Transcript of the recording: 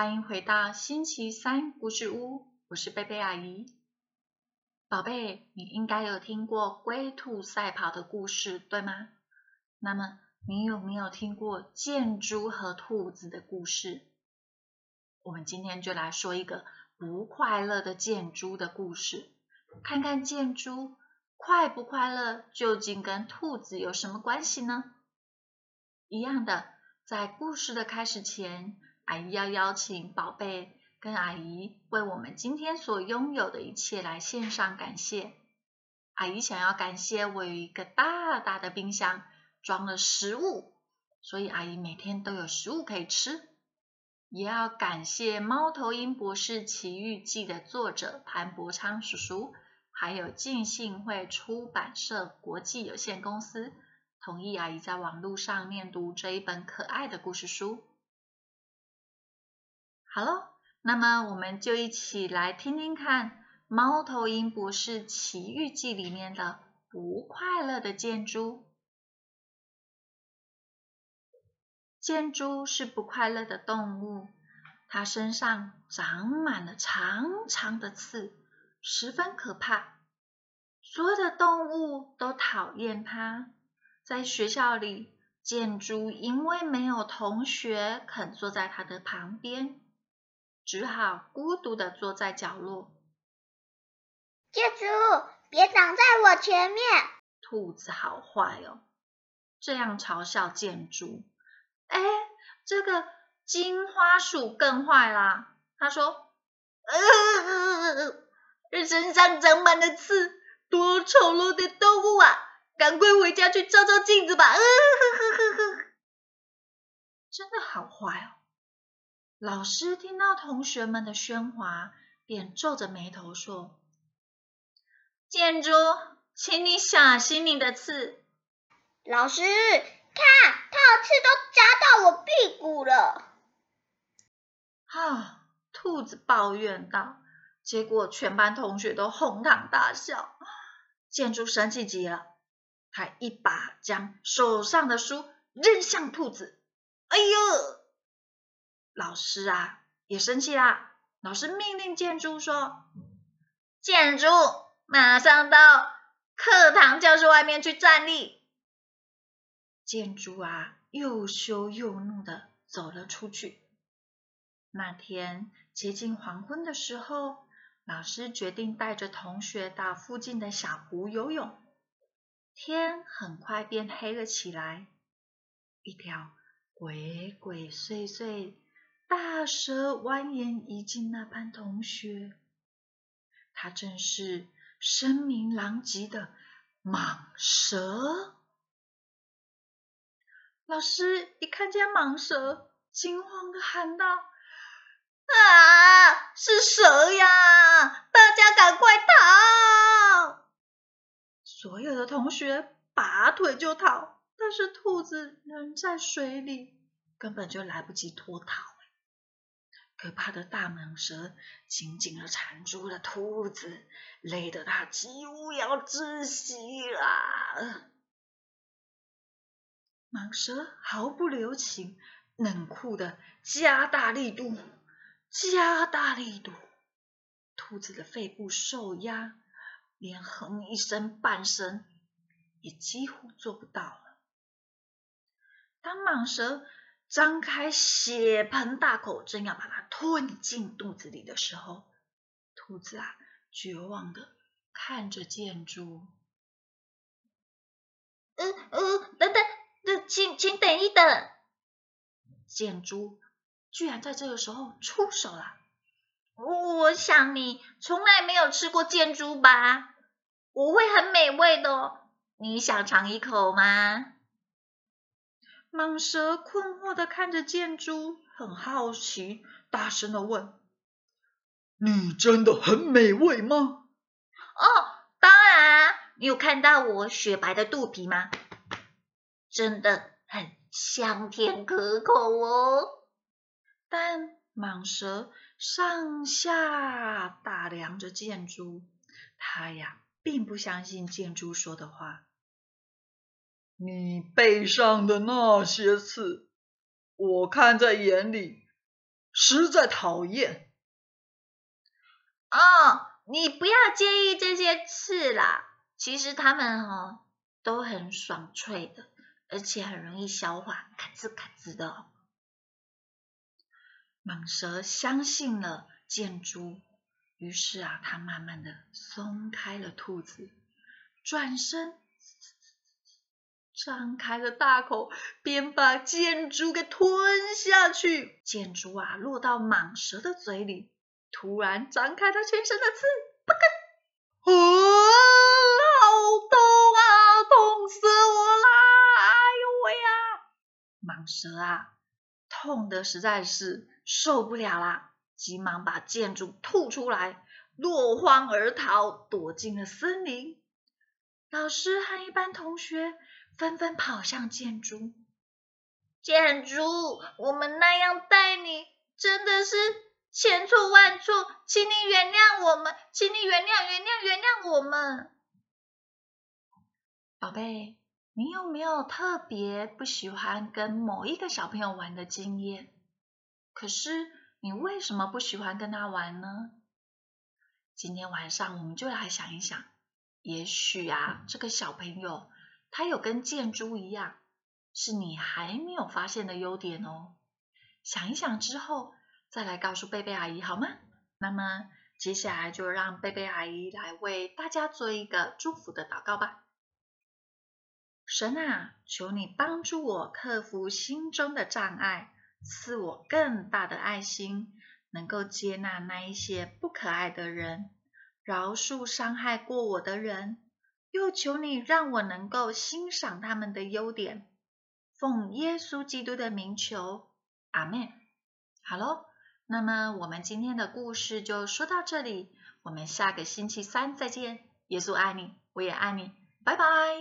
欢迎回到星期三故事屋，我是贝贝阿姨。宝贝，你应该有听过龟兔赛跑的故事，对吗？那么你有没有听过箭猪和兔子的故事？我们今天就来说一个不快乐的箭猪的故事，看看箭猪快不快乐，究竟跟兔子有什么关系呢？一样的，在故事的开始前，阿姨要邀请宝贝。跟阿姨为我们今天所拥有的一切来献上感谢。阿姨想要感谢我有一个大大的冰箱，装了食物，所以阿姨每天都有食物可以吃。也要感谢《猫头鹰博士奇遇记》的作者潘伯昌叔叔，还有进信会出版社国际有限公司同意阿姨在网络上念读这一本可爱的故事书。好喽。那么，我们就一起来听听看《猫头鹰博士奇遇记》里面的不快乐的箭猪。箭猪是不快乐的动物，它身上长满了长长的刺，十分可怕。所有的动物都讨厌它。在学校里，箭猪因为没有同学肯坐在它的旁边。只好孤独的坐在角落。箭猪，别挡在我前面！兔子好坏哦，这样嘲笑建筑。哎，这个金花鼠更坏啦。他说：“呃，身上长满了刺，多丑陋的动物啊！赶快回家去照照镜子吧。”呃呵呵呵呵，真的好坏哦。老师听到同学们的喧哗，便皱着眉头说：“建筑，请你小心你的刺。”老师，看，他的刺都扎到我屁股了。啊！兔子抱怨道。结果全班同学都哄堂大笑。建筑生气极了，他一把将手上的书扔向兔子。哎呦！老师啊，也生气啦！老师命令建筑说：“建筑，马上到课堂教室外面去站立。”建筑啊，又羞又怒的走了出去。那天接近黄昏的时候，老师决定带着同学到附近的小湖游泳。天很快变黑了起来，一条鬼鬼祟祟。大蛇蜿蜒移进那班同学，他正是声名狼藉的蟒蛇。老师一看见蟒蛇，惊慌的喊道：“啊，是蛇呀！大家赶快逃！”所有的同学拔腿就逃，但是兔子仍在水里，根本就来不及脱逃。可怕的大蟒蛇紧紧的缠住了兔子，累得它几乎要窒息了。蟒蛇毫不留情，冷酷的加大力度，加大力度。兔子的肺部受压，连哼一声半声也几乎做不到了。当蟒蛇。张开血盆大口，正要把它吞进肚子里的时候，兔子啊，绝望的看着箭猪。呃呃，等等，呃，请请等一等。箭猪居然在这个时候出手了。我想你从来没有吃过箭猪吧？我会很美味的哦，你想尝一口吗？蟒蛇困惑的看着箭猪，很好奇，大声的问：“你真的很美味吗？”“哦，当然！你有看到我雪白的肚皮吗？真的很香甜可口哦。”但蟒蛇上下打量着箭猪，它呀，并不相信箭猪说的话。你背上的那些刺，我看在眼里，实在讨厌。哦，你不要介意这些刺啦，其实它们哦都很爽脆的，而且很容易消化，咔吱咔吱的。蟒蛇相信了箭猪，于是啊，它慢慢的松开了兔子，转身张开了大口，便把箭猪给吞下去。箭猪啊，落到蟒蛇的嘴里。突然张开它全身的刺，不跟，啊，好痛啊，痛死我啦！哎呦喂啊！蟒蛇啊，痛的实在是受不了啦，急忙把箭猪吐出来，落荒而逃，躲进了森林。老师和一班同学纷纷跑向箭猪，箭猪，我们那样待你，真的是。千错万错，请你原谅我们，请你原谅原谅原谅我们，宝贝，你有没有特别不喜欢跟某一个小朋友玩的经验？可是你为什么不喜欢跟他玩呢？今天晚上我们就来想一想，也许啊，这个小朋友它有跟建筑一样，是你还没有发现的优点哦。想一想之后。再来告诉贝贝阿姨好吗？那么接下来就让贝贝阿姨来为大家做一个祝福的祷告吧。神啊，求你帮助我克服心中的障碍，赐我更大的爱心，能够接纳那一些不可爱的人，饶恕伤害过我的人，又求你让我能够欣赏他们的优点。奉耶稣基督的名求，阿门。好喽。那么我们今天的故事就说到这里，我们下个星期三再见。耶稣爱你，我也爱你，拜拜。